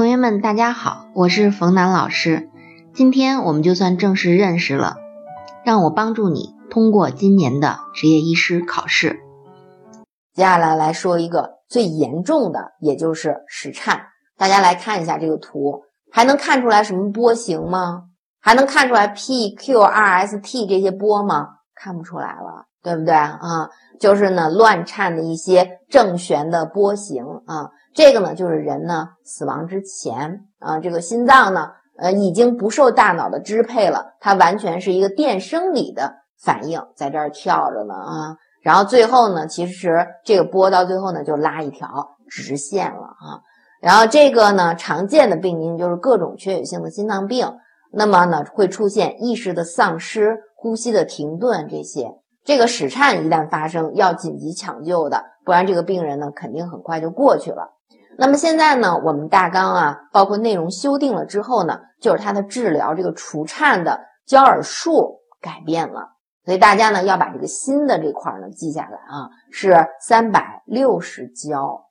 同学们，大家好，我是冯楠老师。今天我们就算正式认识了，让我帮助你通过今年的执业医师考试。接下来来说一个最严重的，也就是室颤。大家来看一下这个图，还能看出来什么波形吗？还能看出来 P、Q、R、S、T 这些波吗？看不出来了，对不对啊？就是呢，乱颤的一些正弦的波形啊。这个呢，就是人呢死亡之前啊，这个心脏呢，呃，已经不受大脑的支配了，它完全是一个电生理的反应，在这儿跳着呢啊。然后最后呢，其实这个波到最后呢，就拉一条直线了啊。然后这个呢，常见的病因就是各种缺血性的心脏病，那么呢，会出现意识的丧失、呼吸的停顿这些。这个室颤一旦发生，要紧急抢救的，不然这个病人呢，肯定很快就过去了。那么现在呢，我们大纲啊，包括内容修订了之后呢，就是它的治疗这个除颤的焦耳术改变了，所以大家呢要把这个新的这块呢记下来啊，是三百六十焦。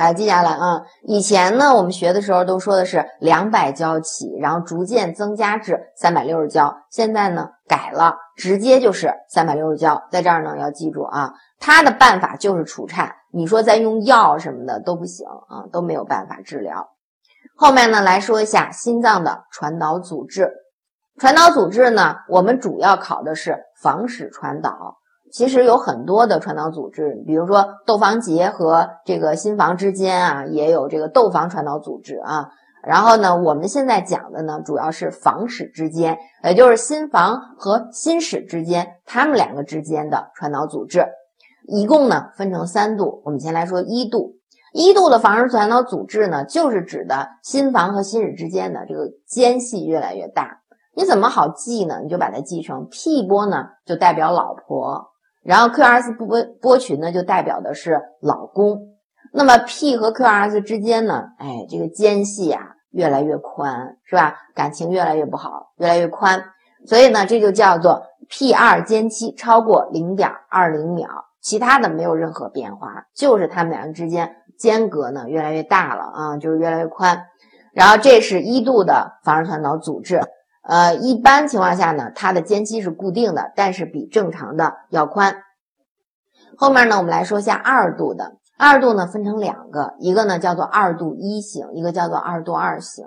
来记下来啊！以前呢，我们学的时候都说的是两百焦起，然后逐渐增加至三百六十焦。现在呢改了，直接就是三百六十焦。在这儿呢要记住啊，它的办法就是除颤。你说再用药什么的都不行啊，都没有办法治疗。后面呢来说一下心脏的传导阻滞。传导阻滞呢，我们主要考的是房室传导。其实有很多的传导组织，比如说窦房结和这个心房之间啊，也有这个窦房传导组织啊。然后呢，我们现在讲的呢，主要是房室之间，也就是心房和心室之间，它们两个之间的传导阻滞。一共呢分成三度，我们先来说一度。一度的房室传导阻滞呢，就是指的心房和心室之间的这个间隙越来越大。你怎么好记呢？你就把它记成 P 波呢，就代表老婆。然后 QRS 波波群呢，就代表的是老公。那么 P 和 QRS 之间呢，哎，这个间隙啊越来越宽，是吧？感情越来越不好，越来越宽。所以呢，这就叫做 P2 间期超过零点二零秒，其他的没有任何变化，就是它们两个之间间隔呢越来越大了啊，就是越来越宽。然后这是一度的房室传导阻滞。呃，一般情况下呢，它的间期是固定的，但是比正常的要宽。后面呢，我们来说一下二度的。二度呢分成两个，一个呢叫做二度一型，一个叫做二度二型。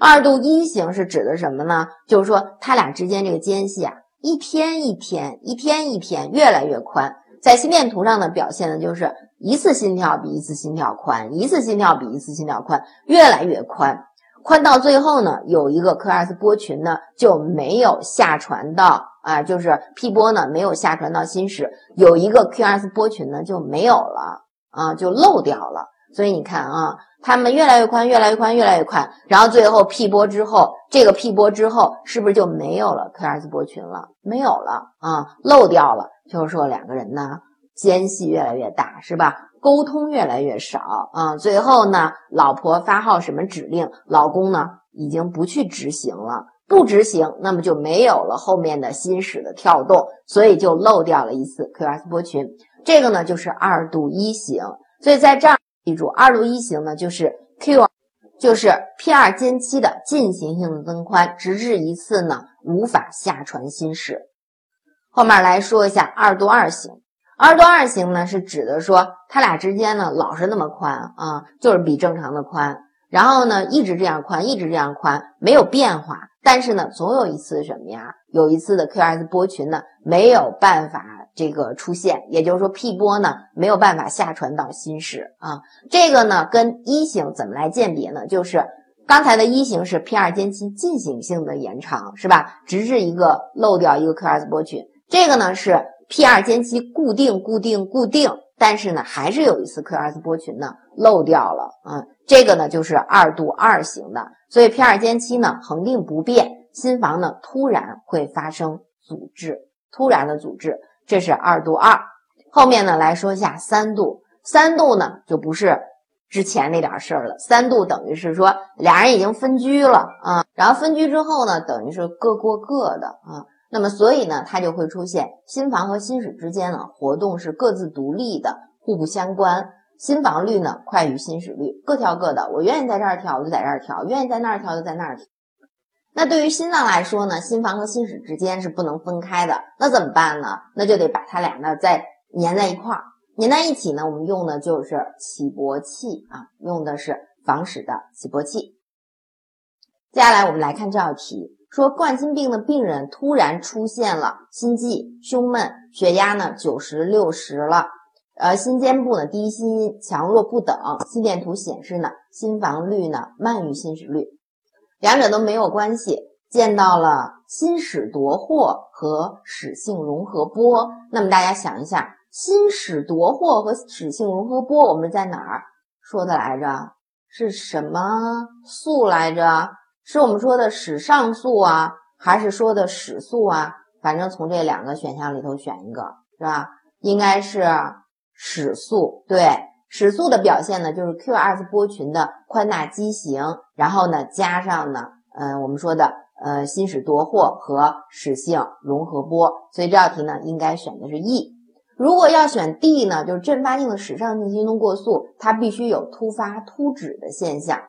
二度一型是指的什么呢？就是说它俩之间这个间隙啊，一天一天，一天一天越来越宽。在心电图上的表现呢，就是一次心跳比一次心跳宽，一次心跳比一次心跳宽，越来越宽。宽到最后呢，有一个 QRS 波群呢就没有下传到啊，就是 P 波呢没有下传到心室，有一个 QRS 波群呢就没有了啊，就漏掉了。所以你看啊，它们越来越宽，越来越宽，越来越宽，然后最后 P 波之后，这个 P 波之后是不是就没有了 QRS 波群了？没有了啊，漏掉了。就是说两个人呢间隙越来越大，是吧？沟通越来越少啊，最后呢，老婆发号什么指令，老公呢已经不去执行了，不执行，那么就没有了后面的心室的跳动，所以就漏掉了一次 QRS 波群。这个呢就是二度一型，所以在这儿记住，二度一型呢就是 Q，就是 P2 间期的进行性的增宽，直至一次呢无法下传心室。后面来说一下二度二型。二度二型呢，是指的说它俩之间呢老是那么宽啊，就是比正常的宽，然后呢一直这样宽，一直这样宽，没有变化。但是呢，总有一次什么呀？有一次的 QRS 波群呢没有办法这个出现，也就是说 P 波呢没有办法下传到心室啊。这个呢跟一型怎么来鉴别呢？就是刚才的一型是 P2 间期进行性的延长，是吧？直至一个漏掉一个 QRS 波群。这个呢是。P2 间期固定、固定、固定，但是呢，还是有一次 QRS 波群呢漏掉了啊。这个呢就是二度二型的，所以 P2 间期呢恒定不变，心房呢突然会发生阻滞，突然的阻滞，这是二度二。后面呢来说一下三度，三度呢就不是之前那点事儿了，三度等于是说俩人已经分居了啊，然后分居之后呢，等于是各过各的啊。那么，所以呢，它就会出现心房和心室之间呢活动是各自独立的，互不相关。心房率呢快于心室率，各调各的。我愿意在这儿调，我就在这儿调；愿意在那儿调，就在那儿调。那对于心脏来说呢，心房和心室之间是不能分开的。那怎么办呢？那就得把它俩呢再粘在一块儿，粘在一起呢，我们用的就是起搏器啊，用的是房室的起搏器。接下来我们来看这道题，说冠心病的病人突然出现了心悸、胸闷，血压呢九十六十了，呃，心尖部呢低心强弱不等，心电图显示呢心房率呢慢于心室率，两者都没有关系。见到了心室夺获和室性融合波，那么大家想一下，心室夺获和室性融合波我们在哪儿说的来着？是什么素来着？是我们说的室上素啊，还是说的室素啊？反正从这两个选项里头选一个，是吧？应该是室素。对，室素的表现呢，就是 QS 波群的宽大畸形，然后呢加上呢，嗯，我们说的呃心室夺获和室性融合波，所以这道题呢应该选的是 E。如果要选 D 呢，就是阵发性的室上性心动过速，它必须有突发突止的现象。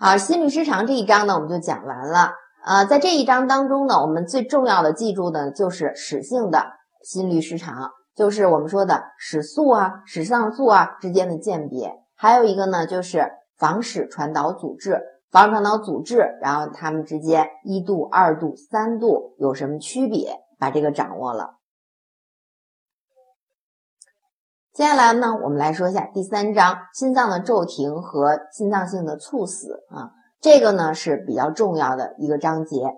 好，心律失常这一章呢，我们就讲完了。呃，在这一章当中呢，我们最重要的记住的就是室性的心律失常，就是我们说的室素啊、室上素啊之间的鉴别。还有一个呢，就是房室传导阻滞，房传导阻滞，然后它们之间一度、二度、三度有什么区别？把这个掌握了。接下来呢，我们来说一下第三章心脏的骤停和心脏性的猝死啊，这个呢是比较重要的一个章节。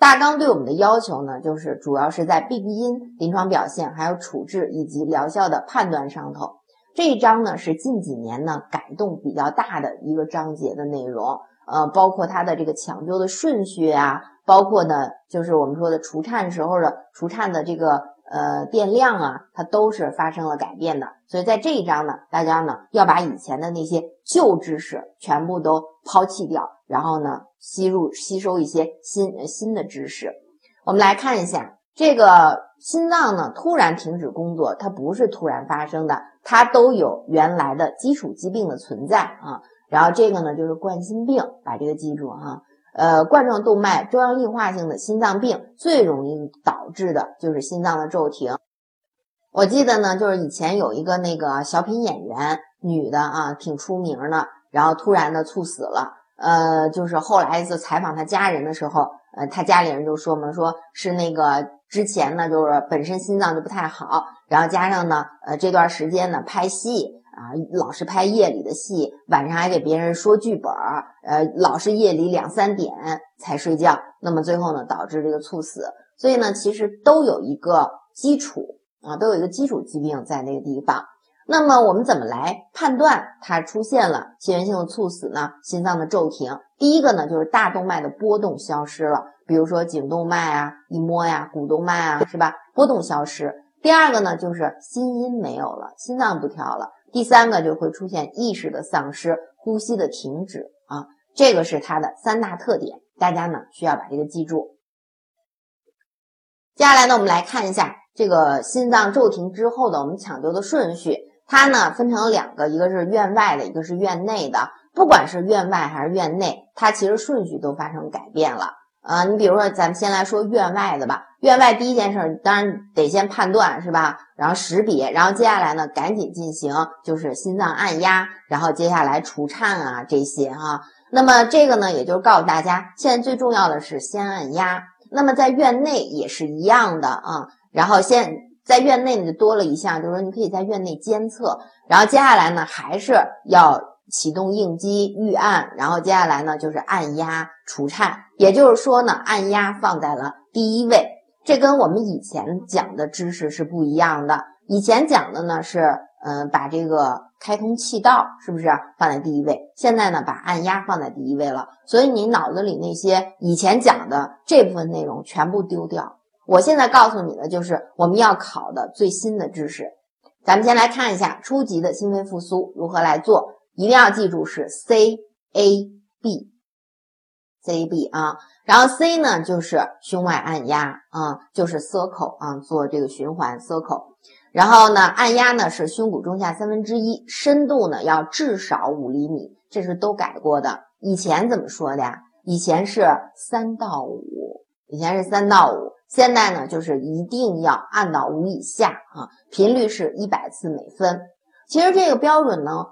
大纲对我们的要求呢，就是主要是在病因、临床表现、还有处置以及疗效的判断上头。这一章呢是近几年呢改动比较大的一个章节的内容，呃，包括它的这个抢救的顺序啊，包括呢就是我们说的除颤时候的除颤的这个。呃，电量啊，它都是发生了改变的，所以在这一章呢，大家呢要把以前的那些旧知识全部都抛弃掉，然后呢吸入吸收一些新新的知识。我们来看一下，这个心脏呢突然停止工作，它不是突然发生的，它都有原来的基础疾病的存在啊。然后这个呢就是冠心病，把这个记住哈。呃，冠状动脉粥样硬化性的心脏病最容易导致的就是心脏的骤停。我记得呢，就是以前有一个那个小品演员，女的啊，挺出名的，然后突然的猝死了。呃，就是后来就采访她家人的时候，呃，她家里人就说嘛，说是那个之前呢，就是本身心脏就不太好，然后加上呢，呃，这段时间呢拍戏。啊，老是拍夜里的戏，晚上还给别人说剧本儿，呃，老是夜里两三点才睡觉，那么最后呢，导致这个猝死。所以呢，其实都有一个基础啊，都有一个基础疾病在那个地方。那么我们怎么来判断它出现了心源性的猝死呢？心脏的骤停，第一个呢就是大动脉的波动消失了，比如说颈动脉啊，一摸呀，股动脉啊，是吧？波动消失。第二个呢就是心音没有了，心脏不跳了。第三个就会出现意识的丧失、呼吸的停止啊，这个是它的三大特点，大家呢需要把这个记住。接下来呢，我们来看一下这个心脏骤停之后的我们抢救的顺序，它呢分成两个，一个是院外的，一个是院内的。不管是院外还是院内，它其实顺序都发生改变了。啊，你比如说，咱们先来说院外的吧。院外第一件事，当然得先判断，是吧？然后识别，然后接下来呢，赶紧进行就是心脏按压，然后接下来除颤啊这些哈。那么这个呢，也就是告诉大家，现在最重要的是先按压。那么在院内也是一样的啊。然后现在院内呢就多了一项，就是说你可以在院内监测。然后接下来呢，还是要。启动应激预案，然后接下来呢就是按压除颤，也就是说呢，按压放在了第一位。这跟我们以前讲的知识是不一样的。以前讲的呢是，嗯，把这个开通气道是不是放在第一位？现在呢，把按压放在第一位了。所以你脑子里那些以前讲的这部分内容全部丢掉。我现在告诉你的就是我们要考的最新的知识。咱们先来看一下初级的心肺复苏如何来做。一定要记住是 C A B A B 啊，然后 C 呢就是胸外按压啊，就是 circle 啊，做这个循环 circle，然后呢，按压呢是胸骨中下三分之一，深度呢要至少五厘米，这是都改过的。以前怎么说的呀？以前是三到五，以前是三到五，现在呢就是一定要按到五以下啊，频率是一百次每分。其实这个标准呢，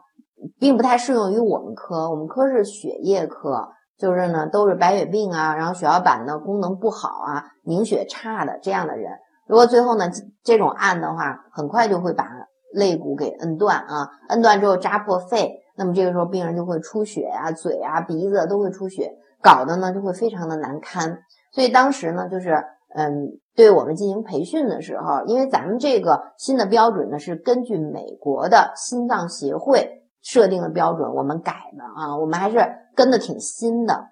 并不太适用于我们科，我们科是血液科，就是呢都是白血病啊，然后血小板呢功能不好啊，凝血差的这样的人。如果最后呢，这种按的话，很快就会把肋骨给摁断啊，摁断之后扎破肺，那么这个时候病人就会出血啊，嘴啊、鼻子都会出血，搞得呢就会非常的难堪。所以当时呢，就是嗯，对我们进行培训的时候，因为咱们这个新的标准呢是根据美国的心脏协会设定的标准，我们改的啊，我们还是跟的挺新的。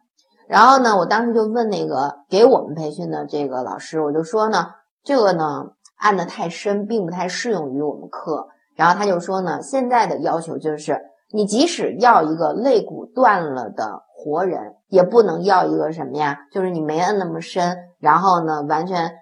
然后呢，我当时就问那个给我们培训的这个老师，我就说呢。这个呢按的太深，并不太适用于我们课。然后他就说呢，现在的要求就是，你即使要一个肋骨断了的活人，也不能要一个什么呀？就是你没摁那么深，然后呢完全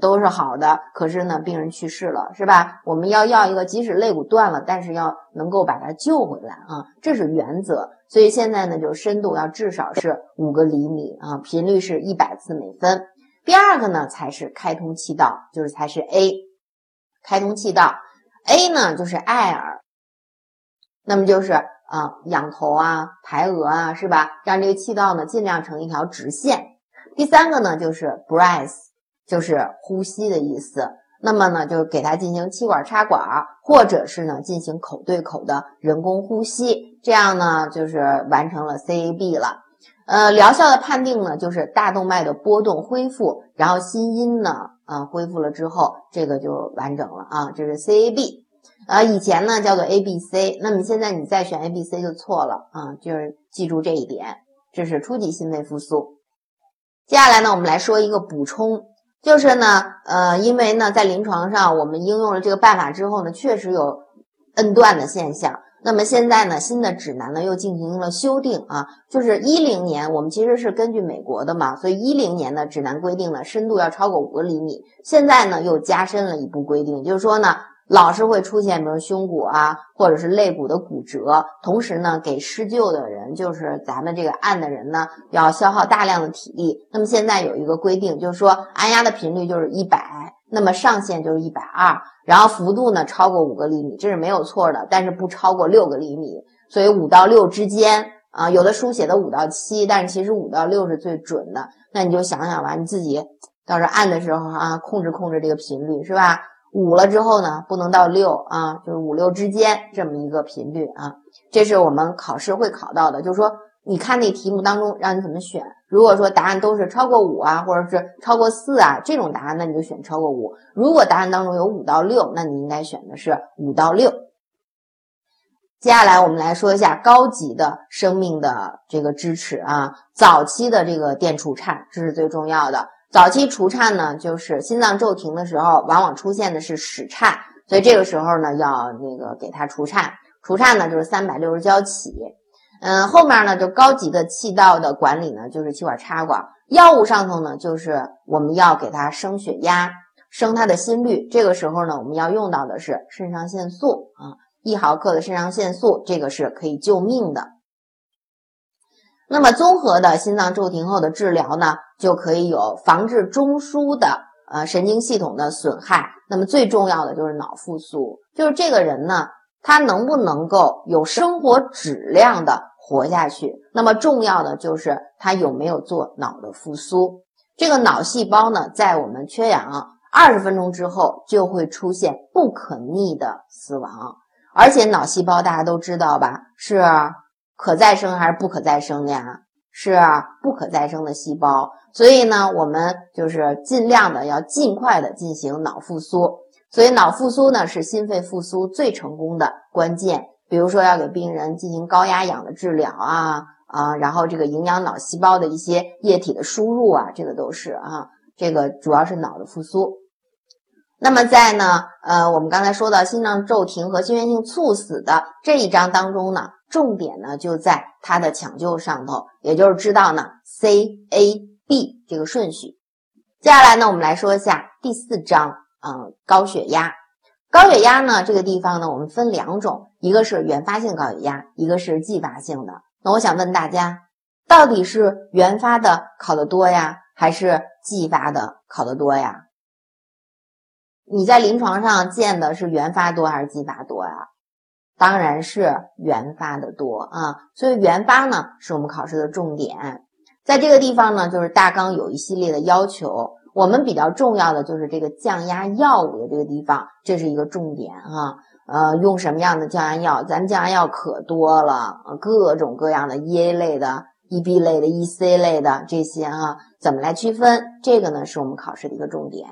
都是好的，可是呢病人去世了，是吧？我们要要一个即使肋骨断了，但是要能够把它救回来啊，这是原则。所以现在呢，就深度要至少是五个厘米啊，频率是一百次每分。第二个呢，才是开通气道，就是才是 A，开通气道。A 呢就是艾尔，那么就是啊仰头啊抬额啊，是吧？让这个气道呢尽量成一条直线。第三个呢就是 breath，就是呼吸的意思。那么呢就给它进行气管插管，或者是呢进行口对口的人工呼吸，这样呢就是完成了 CAB 了。呃，疗效的判定呢，就是大动脉的波动恢复，然后心音呢，啊，恢复了之后，这个就完整了啊，这是 CAB，啊，以前呢叫做 ABC，那么现在你再选 ABC 就错了啊，就是记住这一点，这是初级心肺复苏。接下来呢，我们来说一个补充，就是呢，呃，因为呢，在临床上我们应用了这个办法之后呢，确实有摁断的现象。那么现在呢，新的指南呢又进行了修订啊，就是一零年，我们其实是根据美国的嘛，所以一零年的指南规定呢，深度要超过五个厘米。现在呢又加深了一步规定，就是说呢，老是会出现比如胸骨啊，或者是肋骨的骨折，同时呢给施救的人，就是咱们这个按的人呢，要消耗大量的体力。那么现在有一个规定，就是说按压的频率就是一百，那么上限就是一百二。然后幅度呢超过五个厘米，这是没有错的，但是不超过六个厘米。所以五到六之间啊，有的书写的五到七，但是其实五到六是最准的。那你就想想吧，你自己到时候按的时候啊，控制控制这个频率是吧？五了之后呢，不能到六啊，就是五六之间这么一个频率啊。这是我们考试会考到的，就是说。你看那题目当中让你怎么选？如果说答案都是超过五啊，或者是超过四啊这种答案，那你就选超过五。如果答案当中有五到六，那你应该选的是五到六。接下来我们来说一下高级的生命的这个支持啊，早期的这个电除颤，这是最重要的。早期除颤呢，就是心脏骤停的时候，往往出现的是室颤，所以这个时候呢，要那个给它除颤。除颤呢，就是三百六十焦起。嗯，后面呢就高级的气道的管理呢，就是气管插管。药物上头呢，就是我们要给他升血压，升他的心率。这个时候呢，我们要用到的是肾上腺素啊，一毫克的肾上腺素，这个是可以救命的。那么综合的心脏骤停后的治疗呢，就可以有防治中枢的呃神经系统的损害。那么最重要的就是脑复苏，就是这个人呢，他能不能够有生活质量的。活下去，那么重要的就是他有没有做脑的复苏。这个脑细胞呢，在我们缺氧二十分钟之后，就会出现不可逆的死亡。而且脑细胞大家都知道吧，是可再生还是不可再生的呀？是不可再生的细胞。所以呢，我们就是尽量的要尽快的进行脑复苏。所以脑复苏呢，是心肺复苏最成功的关键。比如说要给病人进行高压氧的治疗啊啊，然后这个营养脑细胞的一些液体的输入啊，这个都是啊，这个主要是脑的复苏。那么在呢，呃，我们刚才说到心脏骤停和心源性猝死的这一章当中呢，重点呢就在它的抢救上头，也就是知道呢 C A B 这个顺序。接下来呢，我们来说一下第四章，嗯，高血压。高血压呢，这个地方呢，我们分两种，一个是原发性高血压，一个是继发性的。那我想问大家，到底是原发的考得多呀，还是继发的考得多呀？你在临床上见的是原发多还是继发多呀？当然是原发的多啊，所以原发呢是我们考试的重点。在这个地方呢，就是大纲有一系列的要求。我们比较重要的就是这个降压药物的这个地方，这是一个重点啊。呃，用什么样的降压药？咱们降压药可多了，各种各样的 E A 类的、E B 类的、E C 类的这些啊，怎么来区分？这个呢，是我们考试的一个重点。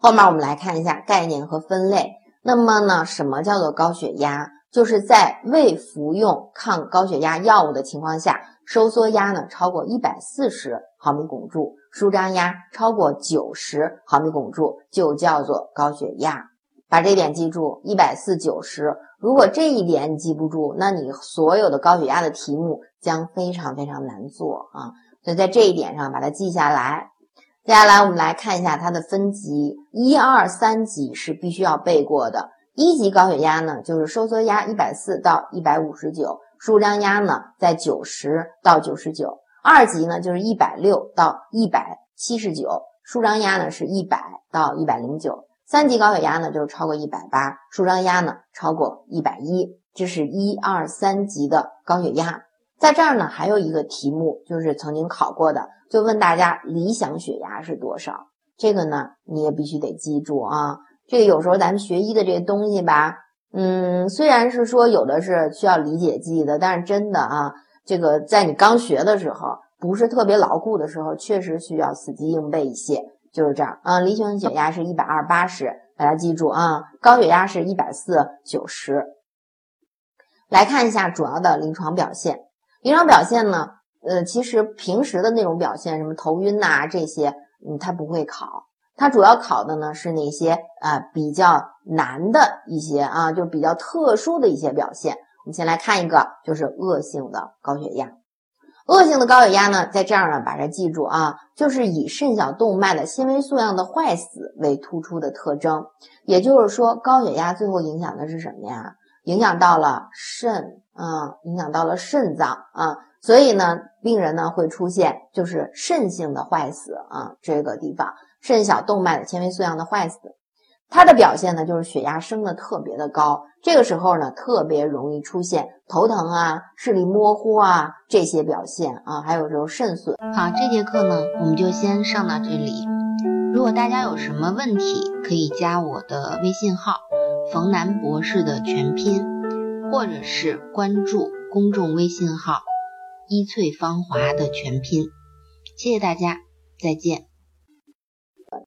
后面我们来看一下概念和分类。那么呢，什么叫做高血压？就是在未服用抗高血压药物的情况下，收缩压呢超过一百四十毫米汞柱。舒张压超过九十毫米汞柱就叫做高血压，把这点记住，一百四九十。如果这一点你记不住，那你所有的高血压的题目将非常非常难做啊！所以在这一点上把它记下来。接下来我们来看一下它的分级，一二三级是必须要背过的。一级高血压呢，就是收缩压一百四到一百五十九，舒张压呢在九十到九十九。二级呢就是一百六到一百七十九，舒张压呢是一百到一百零九。三级高血压呢就是超过一百八，舒张压呢超过一百一。这是一二三级的高血压。在这儿呢还有一个题目，就是曾经考过的，就问大家理想血压是多少？这个呢你也必须得记住啊。这个有时候咱们学医的这些东西吧，嗯，虽然是说有的是需要理解记忆的，但是真的啊。这个在你刚学的时候，不是特别牢固的时候，确实需要死记硬背一些。就是这样啊，理想血压是一百二八十，大家记住啊。高血压是一百四九十。来看一下主要的临床表现。临床表现呢，呃，其实平时的那种表现，什么头晕呐这些，嗯，它不会考。它主要考的呢是那些啊比较难的一些啊，就比较特殊的一些表现。我们先来看一个，就是恶性的高血压。恶性的高血压呢，在这儿呢，把它记住啊，就是以肾小动脉的纤维素样的坏死为突出的特征。也就是说，高血压最后影响的是什么呀？影响到了肾啊，影响到了肾脏啊。所以呢，病人呢会出现就是肾性的坏死啊，这个地方肾小动脉的纤维素样的坏死。它的表现呢，就是血压升的特别的高，这个时候呢，特别容易出现头疼啊、视力模糊啊这些表现啊，还有时候肾损。好，这节课呢，我们就先上到这里。如果大家有什么问题，可以加我的微信号“冯楠博士”的全拼，或者是关注公众微信号“一翠芳华”的全拼。谢谢大家，再见。